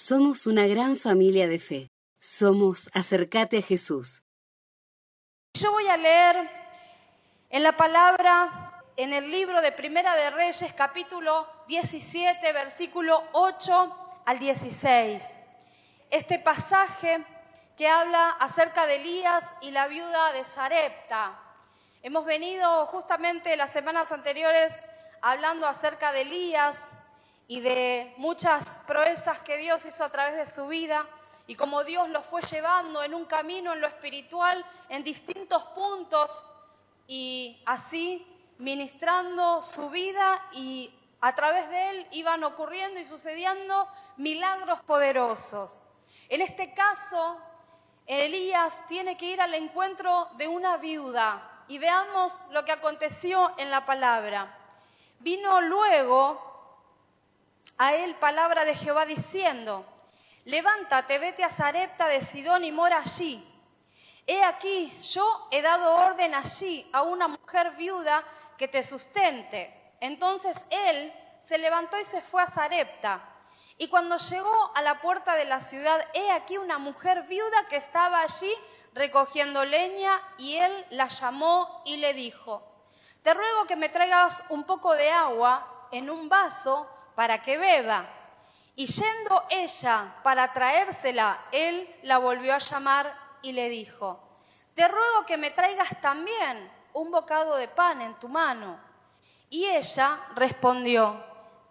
Somos una gran familia de fe. Somos Acercate a Jesús. Yo voy a leer en la palabra, en el libro de Primera de Reyes, capítulo 17, versículo 8 al 16. Este pasaje que habla acerca de Elías y la viuda de Sarepta. Hemos venido justamente las semanas anteriores hablando acerca de Elías y de muchas proezas que Dios hizo a través de su vida y como Dios lo fue llevando en un camino en lo espiritual en distintos puntos y así ministrando su vida y a través de él iban ocurriendo y sucediendo milagros poderosos. En este caso, Elías tiene que ir al encuentro de una viuda y veamos lo que aconteció en la palabra. Vino luego a él palabra de Jehová diciendo, levántate, vete a Zarepta de Sidón y mora allí. He aquí, yo he dado orden allí a una mujer viuda que te sustente. Entonces él se levantó y se fue a Zarepta. Y cuando llegó a la puerta de la ciudad, he aquí una mujer viuda que estaba allí recogiendo leña, y él la llamó y le dijo, te ruego que me traigas un poco de agua en un vaso para que beba. Y yendo ella para traérsela, él la volvió a llamar y le dijo, te ruego que me traigas también un bocado de pan en tu mano. Y ella respondió,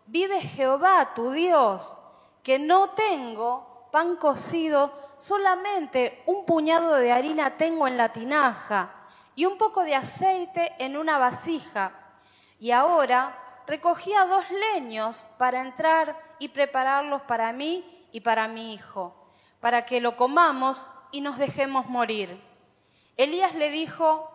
vive Jehová tu Dios, que no tengo pan cocido, solamente un puñado de harina tengo en la tinaja y un poco de aceite en una vasija. Y ahora recogía dos leños para entrar y prepararlos para mí y para mi hijo, para que lo comamos y nos dejemos morir. Elías le dijo,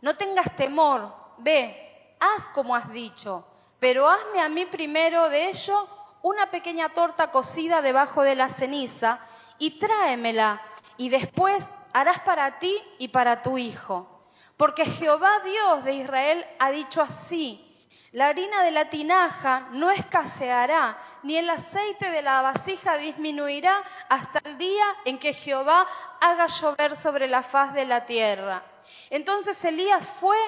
no tengas temor, ve, haz como has dicho, pero hazme a mí primero de ello una pequeña torta cocida debajo de la ceniza y tráemela, y después harás para ti y para tu hijo. Porque Jehová Dios de Israel ha dicho así, la harina de la tinaja no escaseará, ni el aceite de la vasija disminuirá hasta el día en que Jehová haga llover sobre la faz de la tierra. Entonces Elías fue,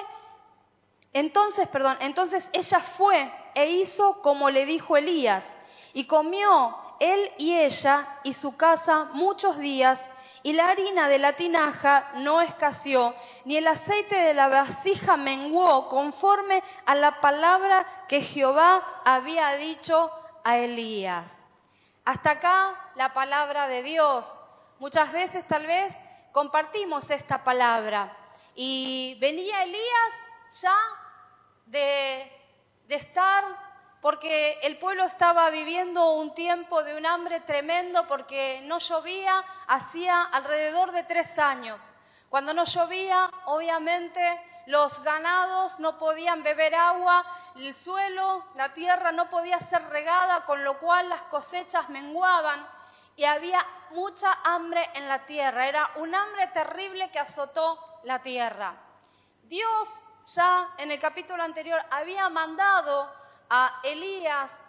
entonces, perdón, entonces ella fue e hizo como le dijo Elías, y comió él y ella y su casa muchos días y la harina de la tinaja no escaseó, ni el aceite de la vasija menguó, conforme a la palabra que Jehová había dicho a Elías. Hasta acá la palabra de Dios. Muchas veces tal vez compartimos esta palabra. Y venía Elías ya de, de estar porque el pueblo estaba viviendo un tiempo de un hambre tremendo porque no llovía hacía alrededor de tres años. Cuando no llovía, obviamente los ganados no podían beber agua, el suelo, la tierra no podía ser regada, con lo cual las cosechas menguaban y había mucha hambre en la tierra. Era un hambre terrible que azotó la tierra. Dios ya en el capítulo anterior había mandado a Elías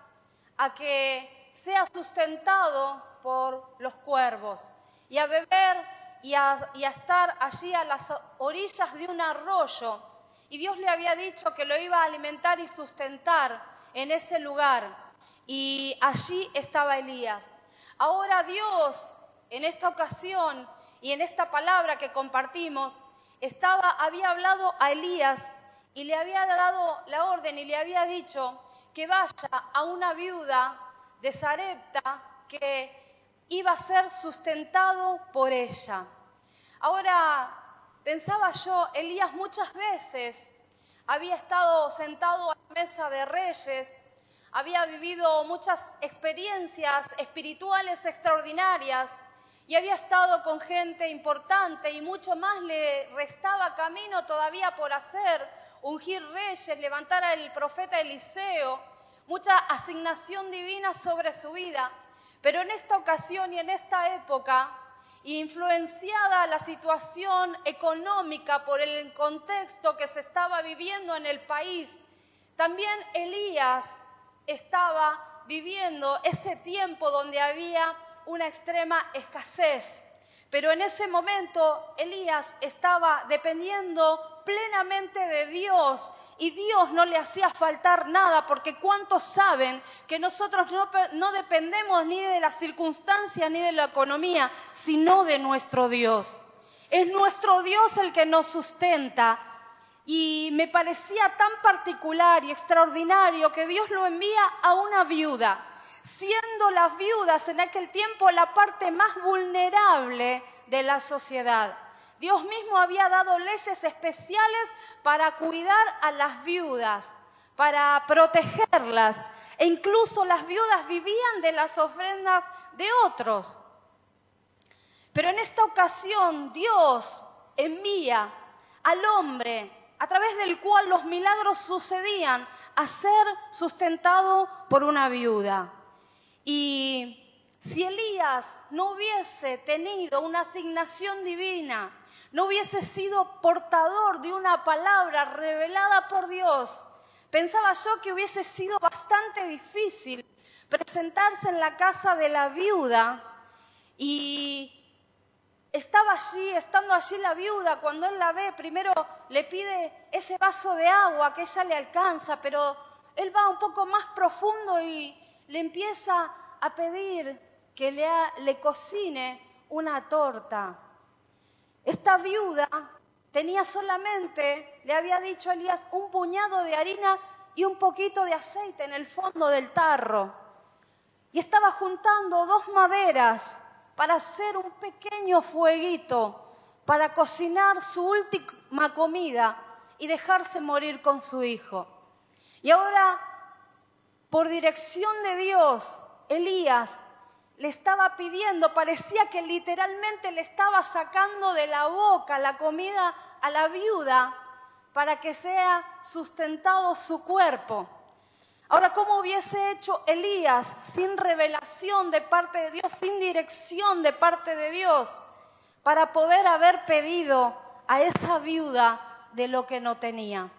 a que sea sustentado por los cuervos y a beber y a, estar allí a las orillas de un arroyo. Y Dios le había dicho que lo iba a alimentar y sustentar en ese lugar. Y allí estaba Elías. Ahora Dios, en esta ocasión y en esta palabra que compartimos, estaba, había hablado a Elías y le había dado la orden y le había dicho que vaya a una viuda de Sarepta que iba a ser sustentado por ella. Ahora, pensaba yo, Elías muchas veces había estado sentado a la mesa de reyes, había vivido muchas experiencias espirituales extraordinarias y había estado con gente importante y mucho más le restaba camino todavía por hacer ungir reyes, levantar al profeta Eliseo, mucha asignación divina sobre su vida. Pero en esta ocasión y en esta época, influenciada la situación económica por el contexto que se estaba viviendo en el país, también Elías estaba viviendo ese tiempo donde había una extrema escasez. Pero en ese momento Elías estaba dependiendo plenamente de Dios y Dios no le hacía faltar nada porque cuántos saben que nosotros no, dependemos ni de las circunstancias ni de la economía, sino de nuestro Dios. Es nuestro Dios el que nos sustenta. Y me parecía tan particular y extraordinario que Dios lo envía a una viuda siendo las viudas en aquel tiempo la parte más vulnerable de la sociedad. Dios mismo había dado leyes especiales para cuidar a las viudas, para protegerlas, e incluso las viudas vivían de las ofrendas de otros. Pero en esta ocasión Dios envía al hombre a través del cual los milagros sucedían a ser sustentado por una viuda. Y si Elías no hubiese tenido una asignación divina, no hubiese sido portador de una palabra revelada por Dios, pensaba yo que hubiese sido bastante difícil presentarse en la casa de la viuda y estaba allí, estando allí la viuda, cuando él la ve, primero le pide ese vaso de agua que ella le alcanza, pero él va un poco más profundo y le empieza a pedir que le, le cocine una torta. Esta viuda tenía solamente, le había dicho a Elías, un puñado de harina y un poquito de aceite en el fondo del tarro. Y estaba juntando dos maderas para hacer un pequeño fueguito, para cocinar su última comida y dejarse morir con su hijo. Y ahora por dirección de Dios, Elías le estaba pidiendo, parecía que literalmente le estaba sacando de la boca la comida a la viuda para que sea sustentado su cuerpo. Ahora, ¿cómo hubiese hecho Elías sin revelación de parte de Dios, sin dirección de parte de Dios, para poder haber pedido a esa viuda de lo que no tenía?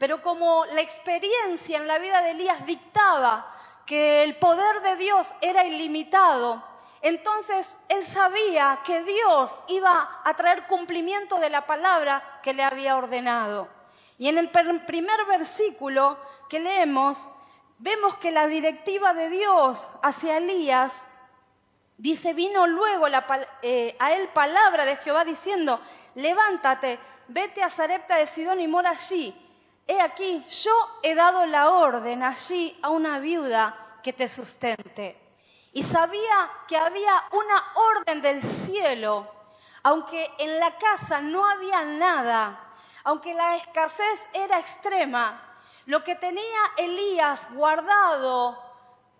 Pero como la experiencia en la vida de Elías dictaba que el poder de Dios era ilimitado, entonces él sabía que Dios iba a traer cumplimiento de la palabra que le había ordenado. Y en el primer versículo que leemos, vemos que la directiva de Dios hacia Elías dice, vino luego eh, a él palabra de Jehová diciendo, levántate, vete a Zarepta de Sidón y mora allí he aquí, yo he dado la orden allí a una viuda que te sustente. Y sabía que había una orden del cielo, aunque en la casa no había nada, aunque la escasez era extrema, lo que tenía Elías guardado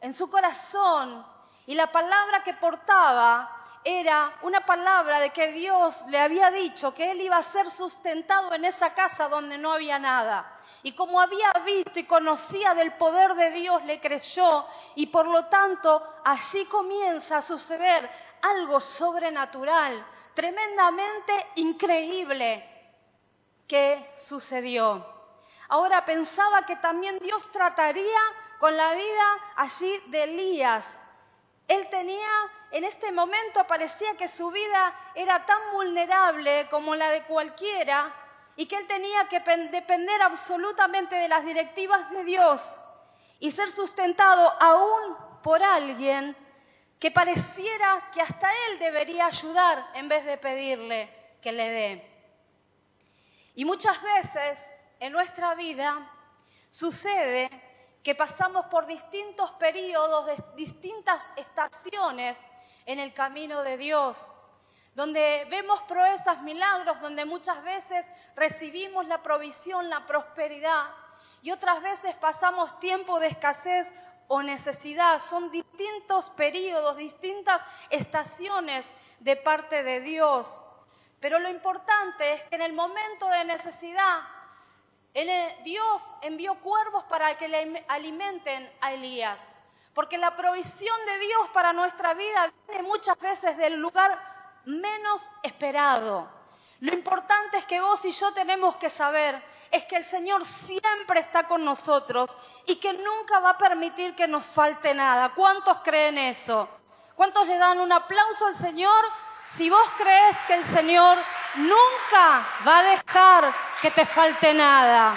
en su corazón y la palabra que portaba era una palabra de que Dios le había dicho que él iba a ser sustentado en esa casa donde no había nada. Y como había visto y conocía del poder de Dios, le creyó y por lo tanto allí comienza a suceder algo sobrenatural, tremendamente increíble que sucedió. Ahora pensaba que también Dios trataría con la vida allí de Elías. Él tenía en este momento parecía que su vida era tan vulnerable como la de cualquiera y que él tenía que depender absolutamente de las directivas de Dios y ser sustentado aún por alguien que pareciera que hasta él debería ayudar en vez de pedirle que le dé. Y muchas veces en nuestra vida sucede que pasamos por distintos periodos, distintas estaciones en el camino de Dios, donde vemos proezas, milagros, donde muchas veces recibimos la provisión, la prosperidad, y otras veces pasamos tiempo de escasez o necesidad. Son distintos periodos, distintas estaciones de parte de Dios. Pero lo importante es que en el momento de necesidad, Dios envió cuervos para que le alimenten a Elías. Porque la provisión de Dios para nuestra vida viene muchas veces del lugar menos esperado. Lo importante es que vos y yo tenemos que saber es que el Señor siempre está con nosotros y que nunca va a permitir que nos falte nada. ¿Cuántos creen eso? ¿Cuántos le dan un aplauso al Señor si vos crees que el Señor nunca va a dejar que te falte nada?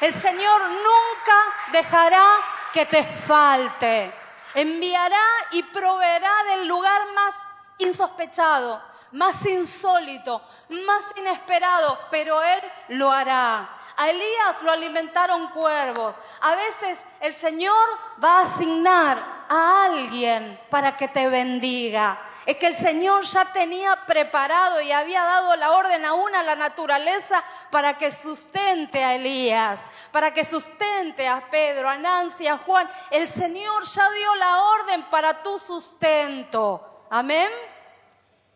El Señor nunca dejará que te falte. Enviará y proveerá del lugar más insospechado, más insólito, más inesperado, pero Él lo hará. A Elías lo alimentaron cuervos. A veces el Señor va a asignar a alguien para que te bendiga. Es que el Señor ya tenía preparado y había dado la orden aún a la naturaleza para que sustente a Elías, para que sustente a Pedro, a Nancy, a Juan. El Señor ya dio la orden para tu sustento. Amén.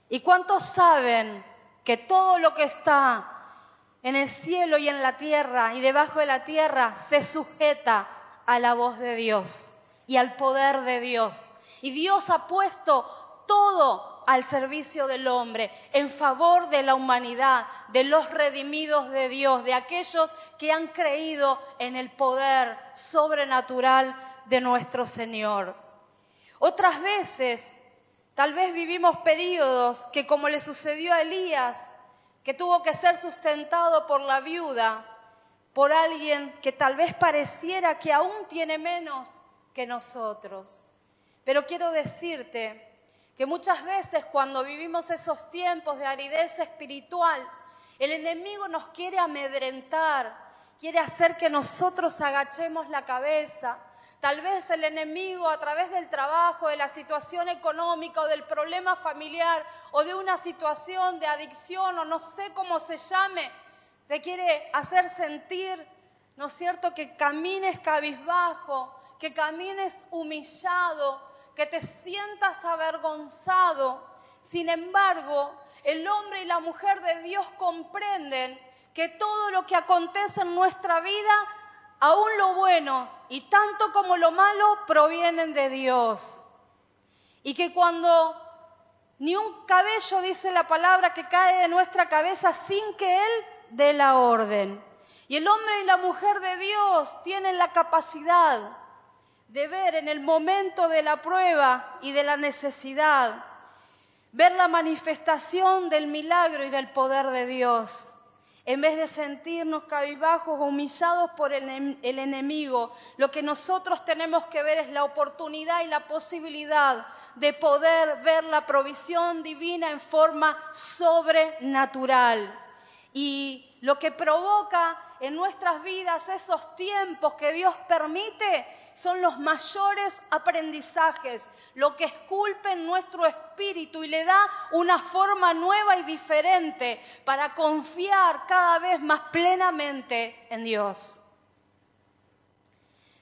¿Y cuántos saben que todo lo que está en el cielo y en la tierra y debajo de la tierra se sujeta a la voz de Dios y al poder de Dios. Y Dios ha puesto todo al servicio del hombre, en favor de la humanidad, de los redimidos de Dios, de aquellos que han creído en el poder sobrenatural de nuestro Señor. Otras veces, tal vez vivimos periodos que como le sucedió a Elías, que tuvo que ser sustentado por la viuda, por alguien que tal vez pareciera que aún tiene menos que nosotros. Pero quiero decirte que muchas veces cuando vivimos esos tiempos de aridez espiritual, el enemigo nos quiere amedrentar, quiere hacer que nosotros agachemos la cabeza, Tal vez el enemigo a través del trabajo, de la situación económica o del problema familiar o de una situación de adicción o no sé cómo se llame, te quiere hacer sentir, ¿no es cierto?, que camines cabizbajo, que camines humillado, que te sientas avergonzado. Sin embargo, el hombre y la mujer de Dios comprenden que todo lo que acontece en nuestra vida aún lo bueno y tanto como lo malo provienen de Dios. Y que cuando ni un cabello, dice la palabra, que cae de nuestra cabeza sin que Él dé la orden. Y el hombre y la mujer de Dios tienen la capacidad de ver en el momento de la prueba y de la necesidad, ver la manifestación del milagro y del poder de Dios. En vez de sentirnos cabizbajos o humillados por el, enemigo, lo que nosotros tenemos que ver es la oportunidad y la posibilidad de poder ver la provisión divina en forma sobrenatural. Y lo que provoca en nuestras vidas esos tiempos que Dios permite son los mayores aprendizajes, lo que esculpe en nuestro espíritu y le da una forma nueva y diferente para confiar cada vez más plenamente en Dios.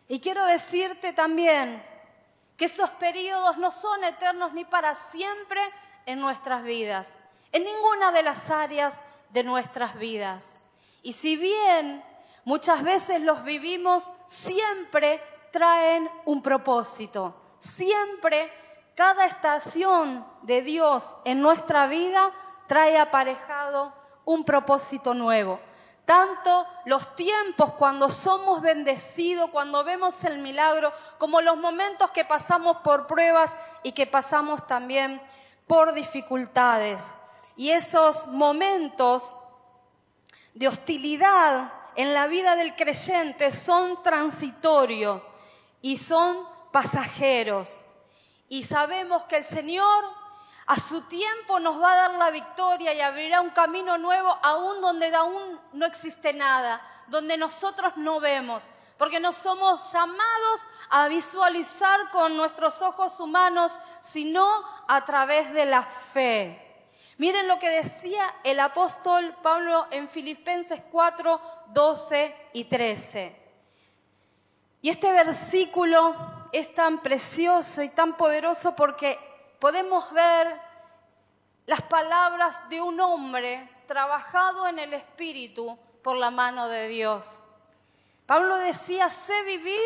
Y quiero decirte también que esos periodos no son eternos ni para siempre en nuestras vidas, en ninguna de las áreas de nuestras vidas. Y si bien muchas veces los vivimos, siempre traen un propósito. Siempre cada estación de Dios en nuestra vida trae aparejado un propósito nuevo. Tanto los tiempos cuando somos bendecidos, cuando vemos el milagro, como los momentos que pasamos por pruebas y que pasamos también por dificultades. Y esos momentos de hostilidad en la vida del creyente son transitorios y son pasajeros. Y sabemos que el Señor a su tiempo nos va a dar la victoria y abrirá un camino nuevo aún donde aún no existe nada, donde nosotros no vemos, porque no somos llamados a visualizar con nuestros ojos humanos, sino a través de la fe. Miren lo que decía el apóstol Pablo en Filipenses 4, 12 y 13. Y este versículo es tan precioso y tan poderoso porque podemos ver las palabras de un hombre trabajado en el Espíritu por la mano de Dios. Pablo decía, sé vivir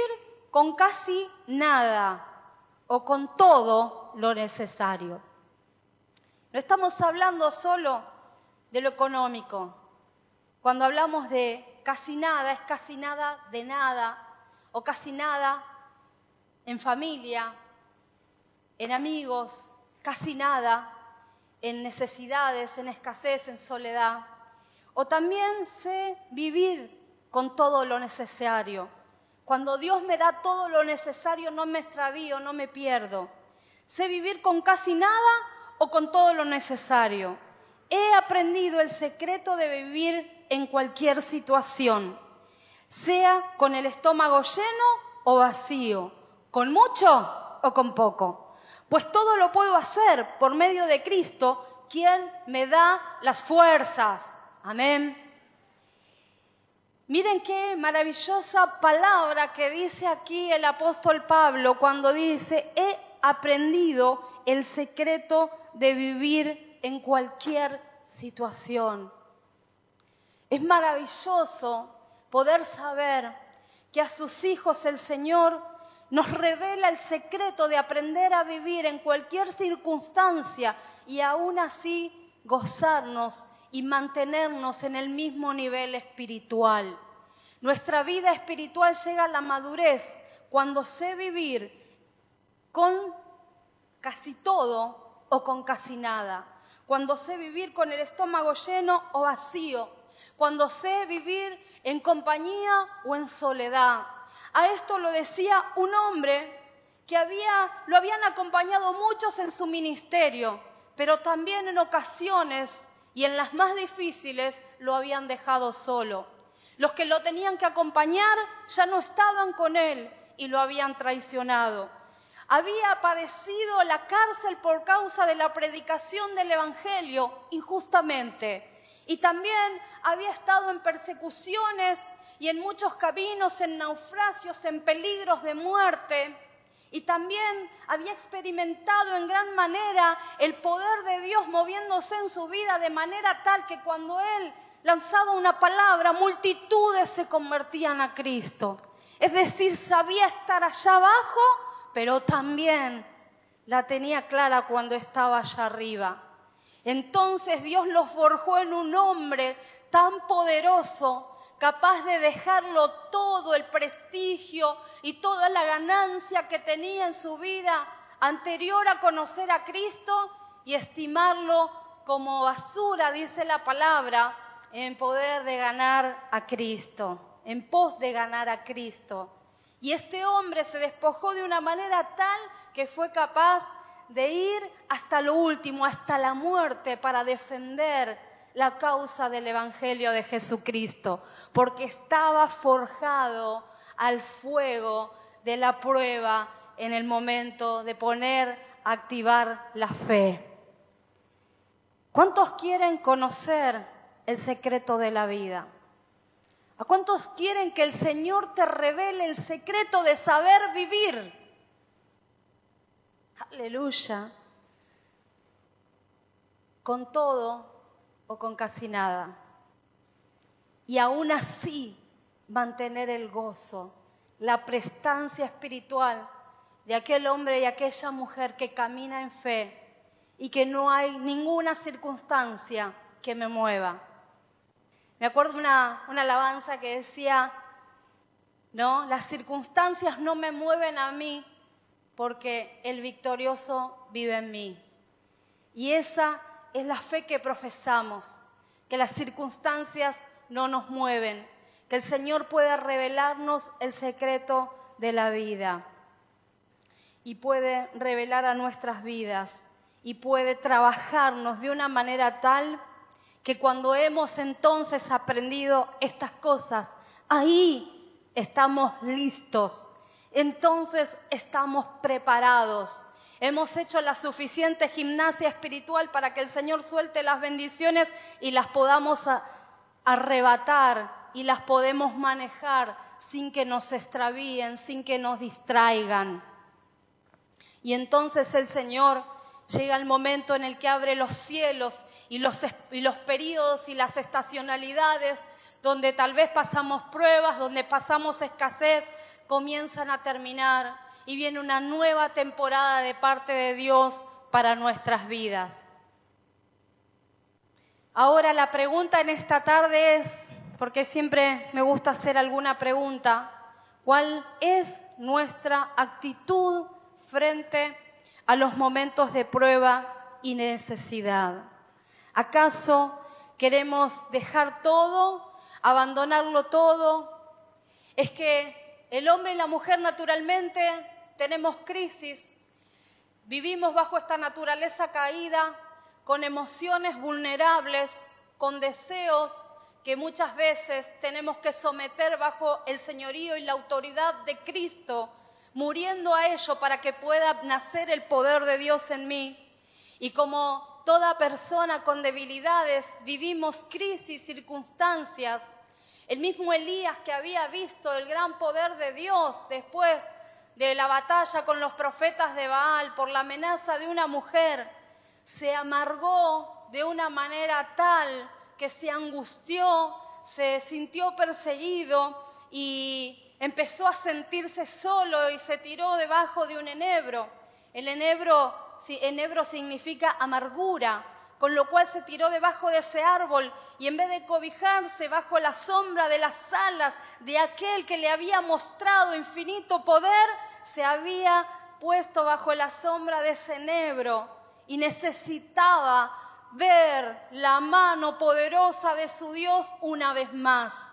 con casi nada o con todo lo necesario. No estamos hablando solo de lo económico. Cuando hablamos de casi nada, es casi nada de nada o casi nada en familia, en amigos, casi nada, en necesidades, en escasez, en soledad. O también sé vivir con todo lo necesario. Cuando Dios me da todo lo necesario, no me extravío, no me pierdo. Sé vivir con casi nada o con todo lo necesario. He aprendido el secreto de vivir en cualquier situación, sea con el estómago lleno o vacío, con mucho o con poco. Pues todo lo puedo hacer por medio de Cristo, quien me da las fuerzas. Amén. Miren qué maravillosa palabra que dice aquí el apóstol Pablo cuando dice, he aprendido el secreto de vivir en cualquier situación. Es maravilloso poder saber que a sus hijos el Señor nos revela el secreto de aprender a vivir en cualquier circunstancia y aún así gozarnos y mantenernos en el mismo nivel espiritual. Nuestra vida espiritual llega a la madurez cuando sé vivir con casi todo o con casi nada, cuando sé vivir con el estómago lleno o vacío, cuando sé vivir en compañía o en soledad. A esto lo decía un hombre que había, lo habían acompañado muchos en su ministerio, pero también en ocasiones y en las más difíciles lo habían dejado solo. Los que lo tenían que acompañar ya no estaban con él y lo habían traicionado. Había padecido la cárcel por causa de la predicación del Evangelio injustamente. Y también había estado en persecuciones y en muchos caminos, en naufragios, en peligros de muerte y también había experimentado en gran manera el poder de Dios moviéndose en su vida de manera tal que cuando él lanzaba una palabra, multitudes se convertían a Cristo. Es decir, sabía estar allá abajo, pero también la tenía clara cuando estaba allá arriba. Entonces Dios lo forjó en un hombre tan poderoso capaz de dejarlo todo, el prestigio y toda la ganancia que tenía en su vida anterior a conocer a Cristo y estimarlo como basura, dice la palabra, en poder de ganar a Cristo, en pos de ganar a Cristo. Y este hombre se despojó de una manera tal que fue capaz de ir hasta lo último, hasta la muerte, para defender la causa del Evangelio de Jesucristo, porque estaba forjado al fuego de la prueba en el momento de poner, activar la fe. ¿Cuántos quieren conocer el secreto de la vida? ¿A cuántos quieren que el Señor te revele el secreto de saber vivir? Aleluya. Con todo, con casi nada. Y aún así mantener el gozo, la prestancia espiritual de aquel hombre y aquella mujer que camina en fe y que no hay ninguna circunstancia que me mueva. Me acuerdo una, una alabanza que decía, no, las circunstancias no me mueven a mí porque el victorioso vive en mí. Y esa es la fe que profesamos, que las circunstancias no nos mueven, que el Señor puede revelarnos el secreto de la vida y puede revelar a nuestras vidas y puede trabajarnos de una manera tal que cuando hemos entonces aprendido estas cosas, ahí estamos listos, entonces estamos preparados Hemos hecho la suficiente gimnasia espiritual para que el Señor suelte las bendiciones y las podamos arrebatar y las podemos manejar sin que nos extravíen, sin que nos distraigan. Y entonces el Señor llega el momento en el que abre los cielos y los, y los periodos y las estacionalidades donde tal vez pasamos pruebas, donde pasamos escasez, comienzan a terminar y viene una nueva temporada de parte de Dios para nuestras vidas. Ahora la pregunta en esta tarde es, porque siempre me gusta hacer alguna pregunta, ¿cuál es nuestra actitud frente a los momentos de prueba y necesidad. ¿Acaso queremos dejar todo, abandonarlo todo? Es que el hombre y la mujer naturalmente tenemos crisis, vivimos bajo esta naturaleza caída, con emociones vulnerables, con deseos que muchas veces tenemos que someter bajo el señorío y la autoridad de Cristo, muriendo a ello para que pueda nacer el poder de Dios en mí. Y como toda persona con debilidades, vivimos crisis, circunstancias. El mismo Elías que había visto el gran poder de Dios después de la batalla con los profetas de Baal por la amenaza de una mujer, se amargó de una manera tal que se angustió, se sintió perseguido y empezó a sentirse solo y se tiró debajo de un enebro. El enebro, enebro significa amargura, con lo cual se tiró debajo de ese árbol y en vez de cobijarse bajo la sombra de las alas de aquel que le había mostrado infinito poder, se había puesto bajo la sombra de ese enebro y necesitaba ver la mano poderosa de su Dios una vez más.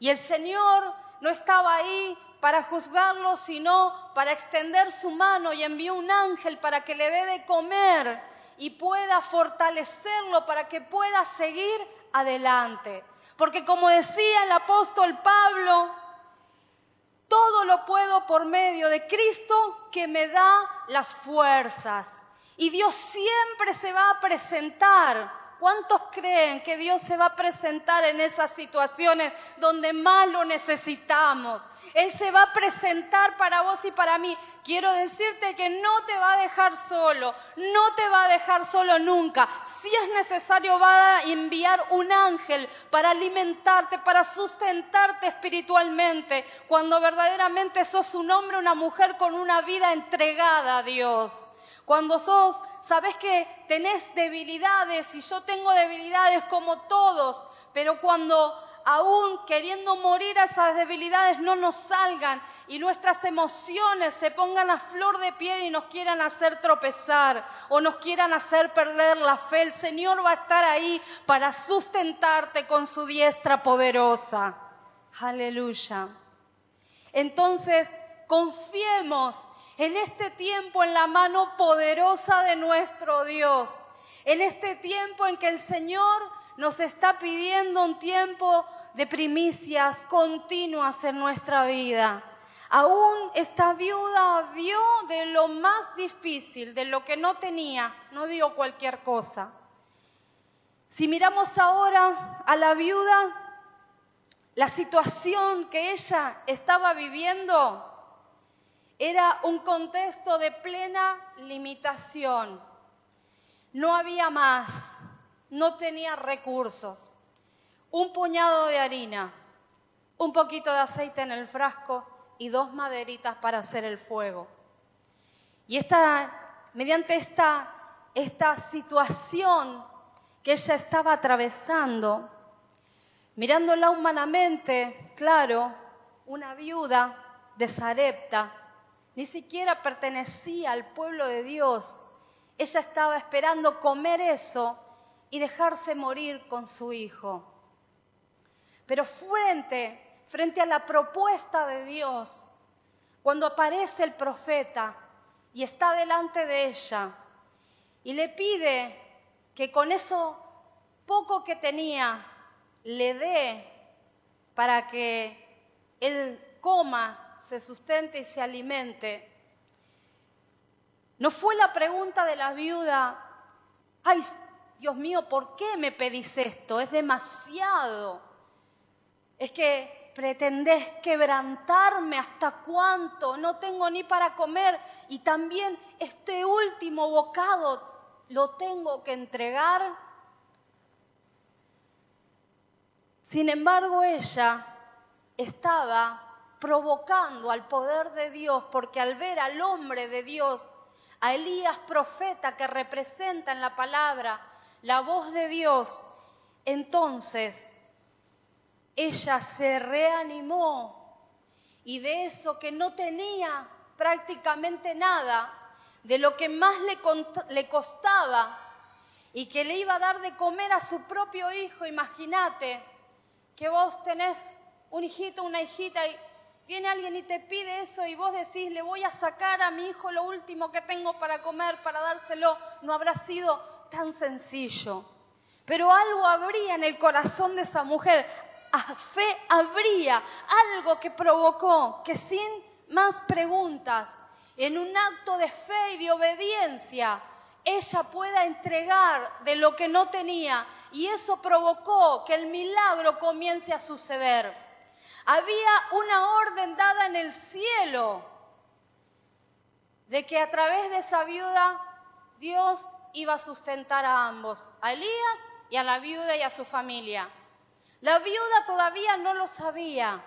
Y el Señor no estaba ahí para juzgarlo, sino para extender su mano y envió un ángel para que le dé de comer y pueda fortalecerlo para que pueda seguir adelante. Porque como decía el apóstol Pablo, todo lo puedo por medio de Cristo que me da las fuerzas. Y Dios siempre se va a presentar. ¿Cuántos creen que Dios se va a presentar en esas situaciones donde más lo necesitamos? Él se va a presentar para vos y para mí. Quiero decirte que no te va a dejar solo, no te va a dejar solo nunca. Si es necesario, va a enviar un ángel para alimentarte, para sustentarte espiritualmente, cuando verdaderamente sos un hombre, una mujer con una vida entregada a Dios. Cuando sos, sabes que tenés debilidades y yo tengo debilidades como todos, pero cuando aún queriendo morir a esas debilidades no nos salgan y nuestras emociones se pongan a flor de piel y nos quieran hacer tropezar o nos quieran hacer perder la fe, el Señor va a estar ahí para sustentarte con su diestra poderosa. Aleluya. Entonces, confiemos en este tiempo en la mano poderosa de nuestro Dios, en este tiempo en que el Señor nos está pidiendo un tiempo de primicias continuas en nuestra vida. Aún esta viuda dio de lo más difícil, de lo que no tenía, no dio cualquier cosa. Si miramos ahora a la viuda, la situación que ella estaba viviendo era un contexto de plena limitación. No había más, no tenía recursos. Un puñado de harina, un poquito de aceite en el frasco y dos maderitas para hacer el fuego. Y esta, mediante esta, esta situación que ella estaba atravesando, mirándola humanamente, claro, una viuda de Sarepta, ni siquiera pertenecía al pueblo de Dios. Ella estaba esperando comer eso y dejarse morir con su hijo. Pero frente, frente a la propuesta de Dios, cuando aparece el profeta y está delante de ella y le pide que con eso poco que tenía le dé para que él coma se sustente y se alimente. No fue la pregunta de la viuda, ay, Dios mío, ¿por qué me pedís esto? Es demasiado. Es que pretendés quebrantarme hasta cuánto, no tengo ni para comer y también este último bocado lo tengo que entregar. Sin embargo, ella estaba provocando al poder de Dios, porque al ver al hombre de Dios, a Elías profeta que representa en la palabra la voz de Dios, entonces ella se reanimó. Y de eso que no tenía prácticamente nada, de lo que más le, costaba y que le iba a dar de comer a su propio hijo, imagínate que vos tenés un hijito, una hijita y viene alguien y te pide eso y vos decís, le voy a sacar a mi hijo lo último que tengo para comer, para dárselo, no habrá sido tan sencillo. Pero algo habría en el corazón de esa mujer, a fe habría algo que provocó que sin más preguntas, en un acto de fe y de obediencia, ella pueda entregar de lo que no tenía y eso provocó que el milagro comience a suceder. Había una orden dada en el cielo de que a través de esa viuda Dios iba a sustentar a ambos, a Elías y a la viuda y a su familia. La viuda todavía no lo sabía,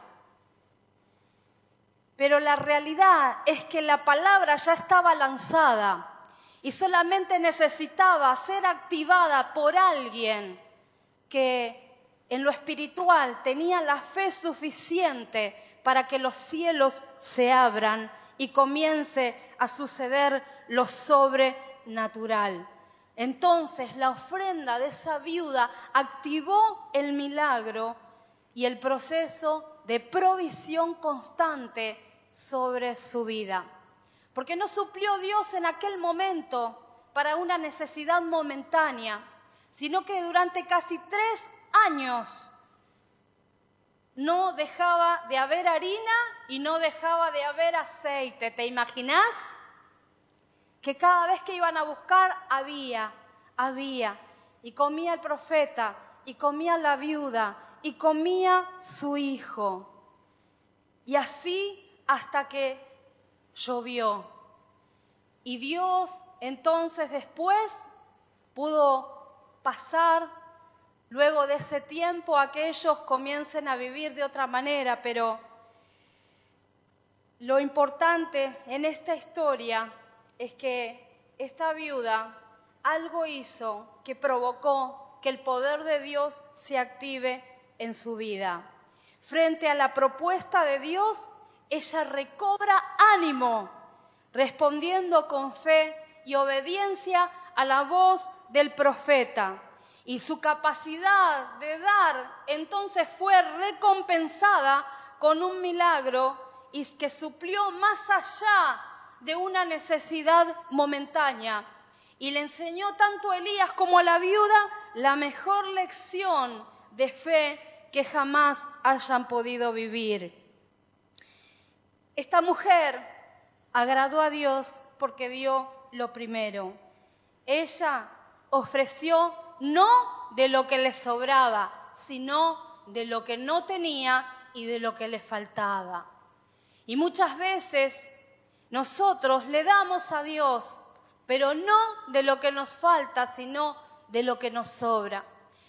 pero la realidad es que la palabra ya estaba lanzada y solamente necesitaba ser activada por alguien que en lo espiritual tenía la fe suficiente para que los cielos se abran y comience a suceder lo sobrenatural. Entonces la ofrenda de esa viuda activó el milagro y el proceso de provisión constante sobre su vida porque no suplió Dios en aquel momento para una necesidad momentánea, sino que durante casi tres años no dejaba de haber harina y no dejaba de haber aceite. ¿Te imaginas? Que cada vez que iban a buscar había, había. Y comía el profeta, y comía la viuda, y comía su hijo. Y así hasta que llovió. Y Dios entonces después pudo pasar luego de ese tiempo a que ellos comiencen a vivir de otra manera, pero lo importante en esta historia es que esta viuda algo hizo que provocó que el poder de Dios se active en su vida. Frente a la propuesta de Dios, ella recobra ánimo, respondiendo con fe y obediencia a la voz del profeta. Y su capacidad de dar entonces fue recompensada con un milagro y que suplió más allá de una necesidad momentánea. Y le enseñó tanto a Elías como a la viuda la mejor lección de fe que jamás hayan podido vivir. Esta mujer agradó a Dios porque dio lo primero. Ella ofreció no de lo que le sobraba, sino de lo que no tenía y de lo que le faltaba. Y muchas veces nosotros le damos a Dios, pero no de lo que nos falta, sino de lo que nos sobra.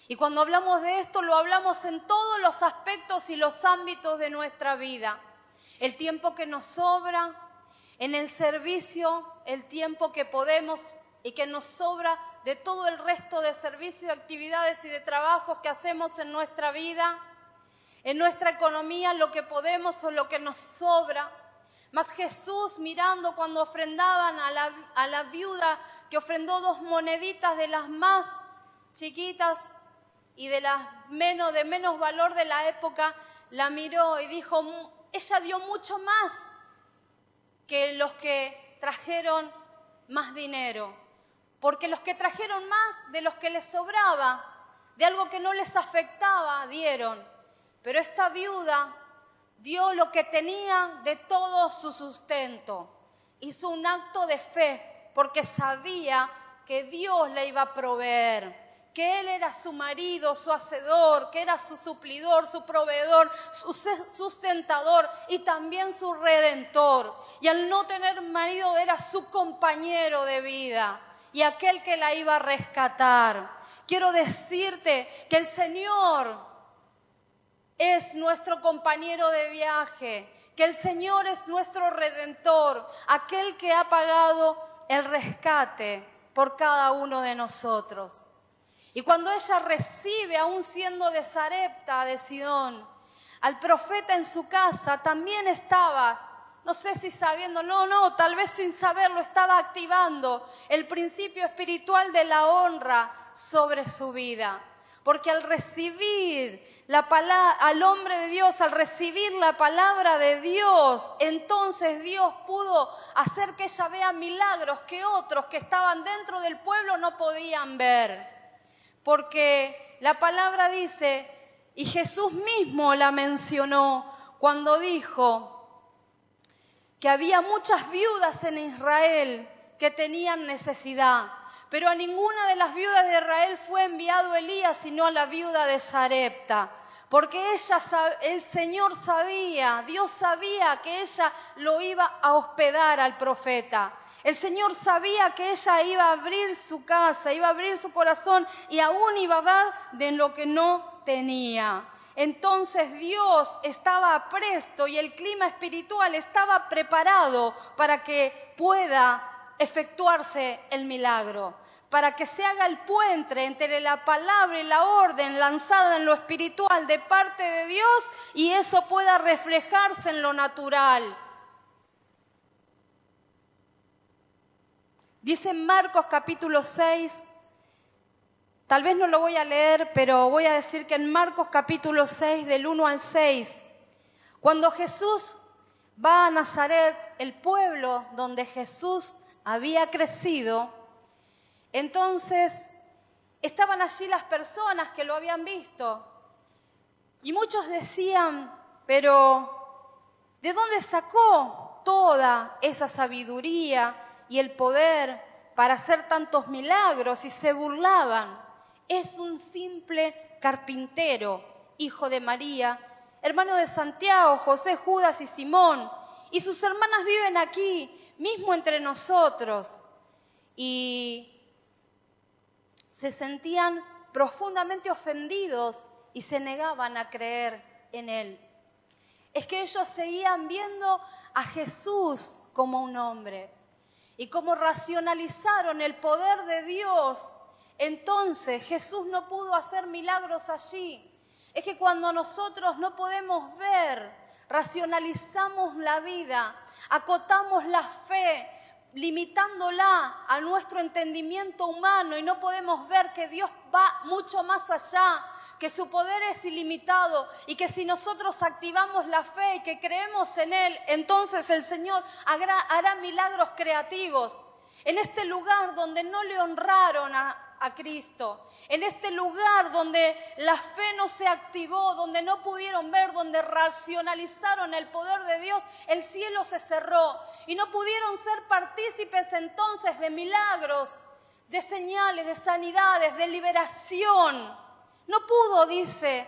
Y cuando hablamos de esto, lo hablamos en todos los aspectos y los ámbitos de nuestra vida el tiempo que nos sobra, en el servicio, el tiempo que podemos y que nos sobra de todo el resto de servicios, de actividades y de trabajos que hacemos en nuestra vida, en nuestra economía, lo que podemos o lo que nos sobra. Mas Jesús mirando cuando ofrendaban a la, a la viuda que ofrendó dos moneditas de las más chiquitas y de las menos, de menos valor de la época, la miró y dijo, ella dio mucho más que los que trajeron más dinero, porque los que trajeron más de los que les sobraba, de algo que no les afectaba, dieron. Pero esta viuda dio lo que tenía de todo su sustento. Hizo un acto de fe porque sabía que Dios le iba a proveer que Él era su marido, su hacedor, que era su suplidor, su proveedor, su sustentador y también su redentor. Y al no tener marido era su compañero de vida y aquel que la iba a rescatar. Quiero decirte que el Señor es nuestro compañero de viaje, que el Señor es nuestro redentor, aquel que ha pagado el rescate por cada uno de nosotros. Y cuando ella recibe, aún siendo de Sarepta, de Sidón, al profeta en su casa, también estaba no sé si sabiendo, no, no, tal vez sin saberlo, estaba activando el principio espiritual de la honra sobre su vida. Porque al recibir la palabra, al hombre de Dios, al recibir la palabra de Dios, entonces Dios pudo hacer que ella vea milagros que otros que estaban dentro del pueblo no podían ver. Porque la palabra dice, y Jesús mismo la mencionó cuando dijo, que había muchas viudas en Israel que tenían necesidad, pero a ninguna de las viudas de Israel fue enviado Elías, sino a la viuda de Sarepta, porque ella, el Señor sabía, Dios sabía que ella lo iba a hospedar al profeta. El Señor sabía que ella iba a abrir su casa, iba a abrir su corazón y aún iba a dar de lo que no tenía. Entonces Dios estaba presto y el clima espiritual estaba preparado para que pueda efectuarse el milagro, para que se haga el puente entre la palabra y la orden lanzada en lo espiritual de parte de Dios y eso pueda reflejarse en lo natural. Dice Marcos capítulo 6, Tal vez no lo voy a leer, pero voy a decir que en Marcos capítulo 6, del 1 al 6, cuando Jesús va a Nazaret, el pueblo donde Jesús había crecido, entonces estaban allí las personas que lo habían visto. Y muchos decían, pero ¿de dónde sacó toda esa sabiduría y el poder para hacer tantos milagros? Y se burlaban es un simple carpintero, hijo de María, hermano de Santiago, José, Judas y Simón. Y sus hermanas viven aquí, mismo entre nosotros. Y se sentían profundamente ofendidos y se negaban a creer en él. Es que ellos seguían viendo a Jesús como un hombre y como racionalizaron el poder de Dios entonces Jesús no pudo hacer milagros allí. Es que cuando nosotros no podemos ver, racionalizamos la vida, acotamos la fe, limitándola a nuestro entendimiento humano y no podemos ver que Dios va mucho más allá, que su poder es ilimitado y que si nosotros activamos la fe y que creemos en Él, entonces el Señor hará, milagros creativos. En este lugar donde no le honraron a, a Cristo. En este lugar donde la fe no se activó, donde no pudieron ver, donde racionalizaron el poder de Dios, el cielo se cerró y no pudieron ser partícipes entonces de milagros, de señales, de sanidades, de liberación. No pudo, dice,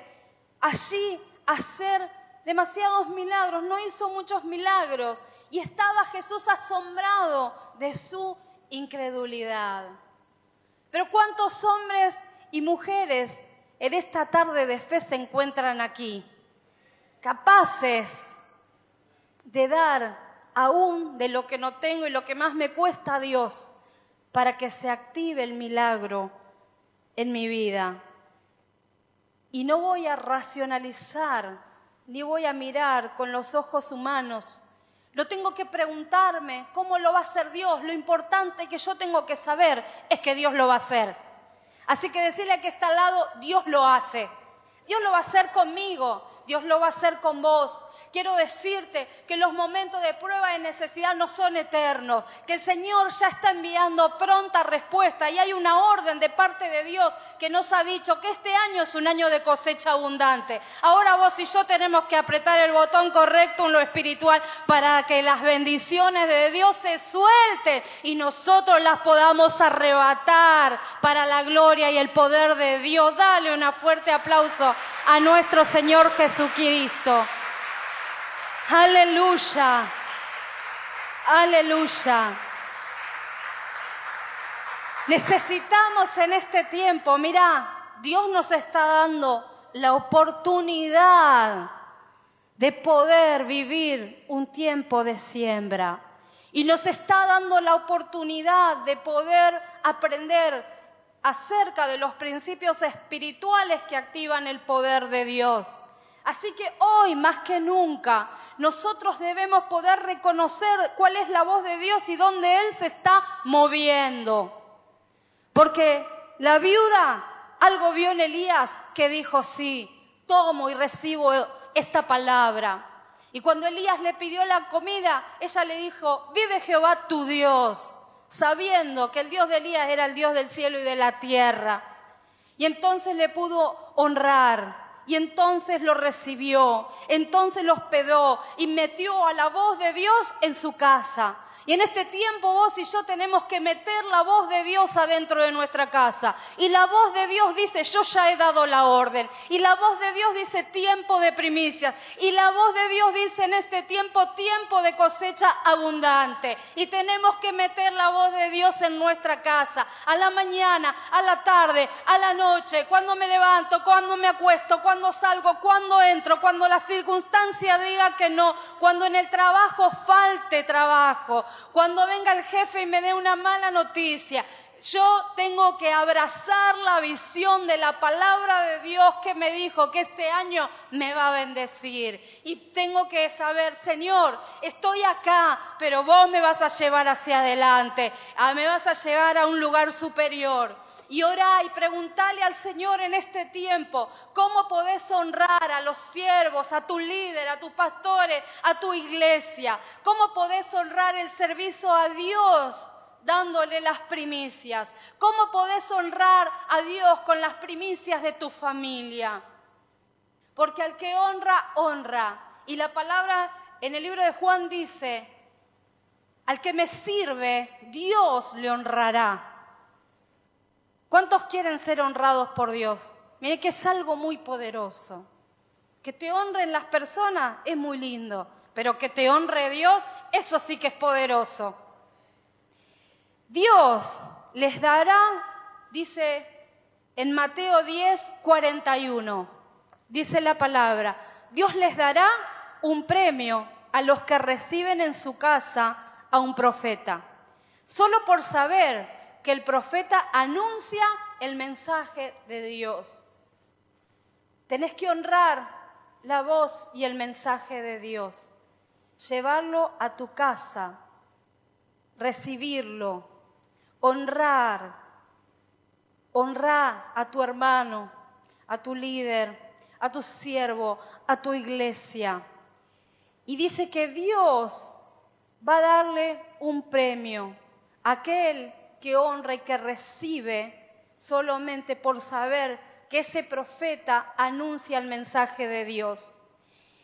allí hacer demasiados milagros, no hizo muchos milagros y estaba Jesús asombrado de su incredulidad. Pero ¿cuántos hombres y mujeres en esta tarde de fe se encuentran aquí? Capaces de dar aún de lo que no tengo y lo que más me cuesta a Dios para que se active el milagro en mi vida. Y no voy a racionalizar ni voy a mirar con los ojos humanos no tengo que preguntarme cómo lo va a hacer Dios. Lo importante que yo tengo que saber es que Dios lo va a hacer. Así que decirle que está al lado, Dios lo hace. Dios lo va a hacer conmigo, Dios lo va a hacer con vos. Quiero decirte que los momentos de prueba y necesidad no son eternos, que el Señor ya está enviando pronta respuesta y hay una orden de parte de Dios que nos ha dicho que este año es un año de cosecha abundante. Ahora vos y yo tenemos que apretar el botón correcto en lo espiritual para que las bendiciones de Dios se suelten y nosotros las podamos arrebatar para la gloria y el poder de Dios. Dale un fuerte aplauso a nuestro Señor Jesucristo. Aleluya. Aleluya. Necesitamos en este tiempo, mira, Dios nos está dando la oportunidad de poder vivir un tiempo de siembra. Y nos está dando la oportunidad de poder aprender acerca de los principios espirituales que activan el poder de Dios. Así que hoy más que nunca nosotros debemos poder reconocer cuál es la voz de Dios y dónde Él se está moviendo. Porque la viuda algo vio en Elías que dijo, sí, tomo y recibo esta palabra. Y cuando Elías le pidió la comida, ella le dijo, vive Jehová tu Dios, sabiendo que el Dios de Elías era el Dios del cielo y de la tierra. Y entonces le pudo honrar. Y entonces lo recibió, entonces lo hospedó y metió a la voz de Dios en su casa. Y en este tiempo vos y yo tenemos que meter la voz de Dios adentro de nuestra casa. Y la voz de Dios dice, yo ya he dado la orden. Y la voz de Dios dice, tiempo de primicias. Y la voz de Dios dice en este tiempo, tiempo de cosecha abundante. Y tenemos que meter la voz de Dios en nuestra casa. A la mañana, a la tarde, a la noche, cuando me levanto, cuando me acuesto, cuando salgo, cuando entro, cuando la circunstancia diga que no, cuando en el trabajo falte trabajo cuando venga el jefe y me dé una mala noticia, yo tengo que abrazar la visión de la palabra de Dios que me dijo que este año me va a bendecir. Y tengo que saber, Señor, estoy acá, pero vos me vas a llevar hacia adelante, ah, me vas a llevar a un lugar superior. Y orá y preguntale al Señor en este tiempo cómo podés honrar a los siervos, a tu líder, a tus pastores, a tu iglesia, cómo podés honrar el servicio a Dios dándole las primicias, cómo podés honrar a Dios con las primicias de tu familia. Porque al que honra, honra. Y la palabra en el libro de Juan dice, al que me sirve, Dios le honrará. ¿Cuántos quieren ser honrados por Dios? Mire que es algo muy poderoso. Que te honren las personas es muy lindo, pero que te honre Dios, eso sí que es poderoso. Dios les dará, dice en Mateo 10, 41, dice la palabra, Dios les dará un premio a los que reciben en su casa a un profeta, solo por saber que el profeta anuncia el mensaje de Dios. Tenés que honrar la voz y el mensaje de Dios, llevarlo a tu casa, recibirlo, honrar, honrar a tu hermano, a tu líder, a tu siervo, a tu iglesia. Y dice que Dios va a darle un premio a aquel que honra y que recibe solamente por saber que ese profeta anuncia el mensaje de Dios.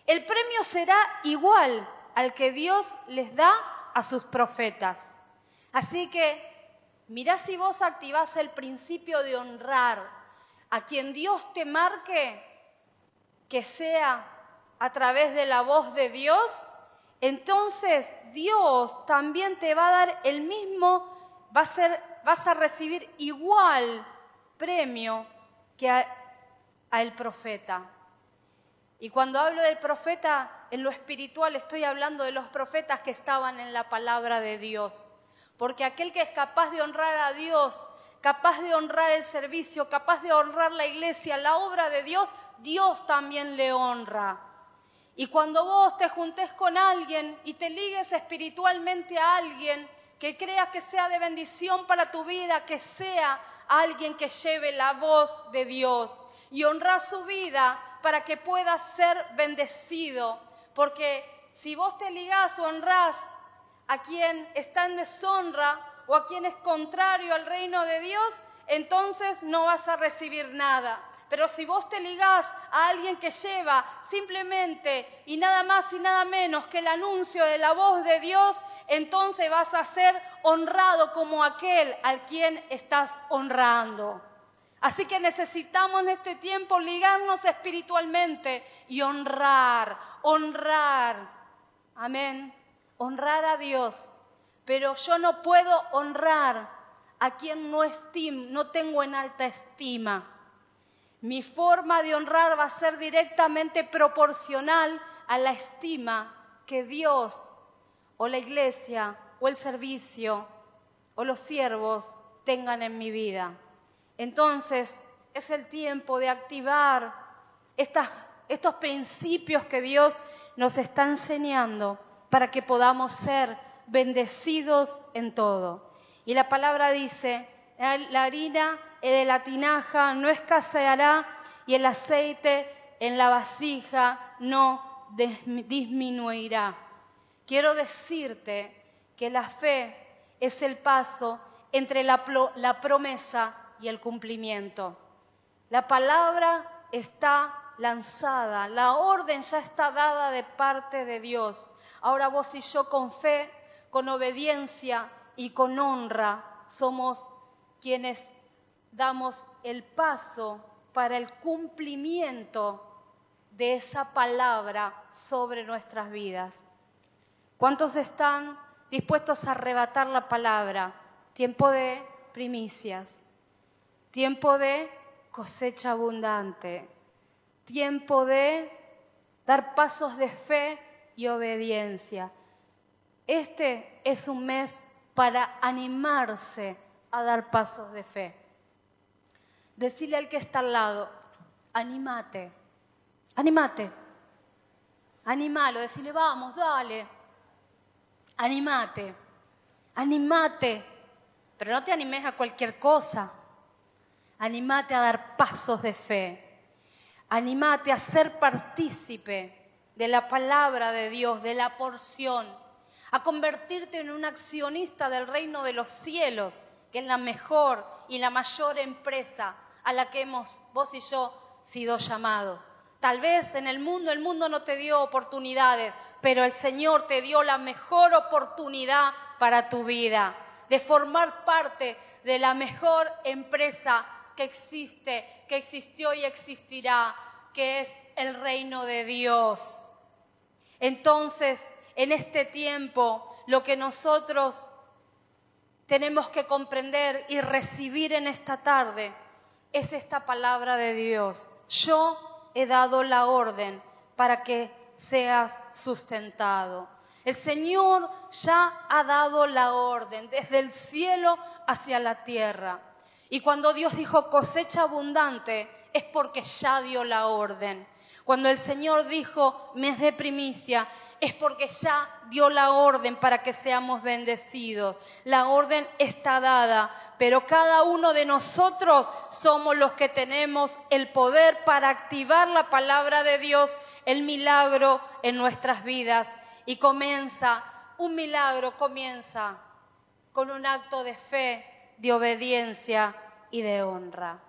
El premio será igual al que Dios les da a sus profetas. Así que mirá si vos activás el principio de honrar a quien Dios te marque, que sea a través de la voz de Dios, entonces Dios también te va a dar el mismo va a ser, vas a recibir igual premio que a, el profeta. Y cuando hablo del profeta en lo espiritual, estoy hablando de los profetas que estaban en la palabra de Dios. Porque aquel que es capaz de honrar a Dios, capaz de honrar el servicio, capaz de honrar la iglesia, la obra de Dios, Dios también le honra. Y cuando vos te juntes con alguien y te ligues espiritualmente a alguien, que creas que sea de bendición para tu vida, que sea alguien que lleve la voz de Dios y honrar su vida para que pueda ser bendecido. Porque si vos te ligás o honrás a quien está en deshonra o a quien es contrario al reino de Dios, entonces no vas a recibir nada. Pero si vos te ligás a alguien que lleva simplemente y nada más y nada menos que el anuncio de la voz de Dios, entonces vas a ser honrado como aquel al quien estás honrando. Así que necesitamos en este tiempo ligarnos espiritualmente y honrar, honrar. Amén. Honrar a Dios. Pero yo no puedo honrar a quien no, no tengo en alta estima. Mi forma de honrar va a ser directamente proporcional a la estima que Dios o la iglesia o el servicio o los siervos tengan en mi vida. Entonces es el tiempo de activar estos principios que Dios nos está enseñando para que podamos ser bendecidos en todo. Y la palabra dice, la harina de la tinaja no escaseará y el aceite en la vasija no disminuirá. Quiero decirte que la fe es el paso entre la, la promesa y el cumplimiento. La palabra está lanzada, la orden ya está dada de parte de Dios. Ahora vos y yo con fe, con obediencia y con honra somos quienes damos el paso para el cumplimiento de esa palabra sobre nuestras vidas. ¿Cuántos están dispuestos a arrebatar la palabra? Tiempo de primicias, tiempo de cosecha abundante, tiempo de dar pasos de fe y obediencia. Este es un mes para animarse a dar pasos de fe. Decirle al que está al lado, animate, animate, animalo, decirle, vamos, dale, animate, animate, pero no te animes a cualquier cosa, animate a dar pasos de fe, animate a ser partícipe de la palabra de Dios, de la porción, a convertirte en un accionista del reino de los cielos, que es la mejor y la mayor empresa a la que hemos vos y yo sido llamados. Tal vez en el mundo el mundo no te dio oportunidades, pero el Señor te dio la mejor oportunidad para tu vida, de formar parte de la mejor empresa que existe, que existió y existirá, que es el reino de Dios. Entonces, en este tiempo, lo que nosotros tenemos que comprender y recibir en esta tarde es esta palabra de Dios. Yo he dado la orden para que seas sustentado. El Señor ya ha dado la orden desde el cielo hacia la tierra. Y cuando Dios dijo cosecha abundante, es porque ya dio la orden. Cuando el Señor dijo mes de primicia, es porque ya dio la orden para que seamos bendecidos. La orden está dada, pero cada uno de nosotros somos los que tenemos el poder para activar la palabra de Dios, el milagro en nuestras vidas. Y comienza, un milagro comienza con un acto de fe, de obediencia y de honra.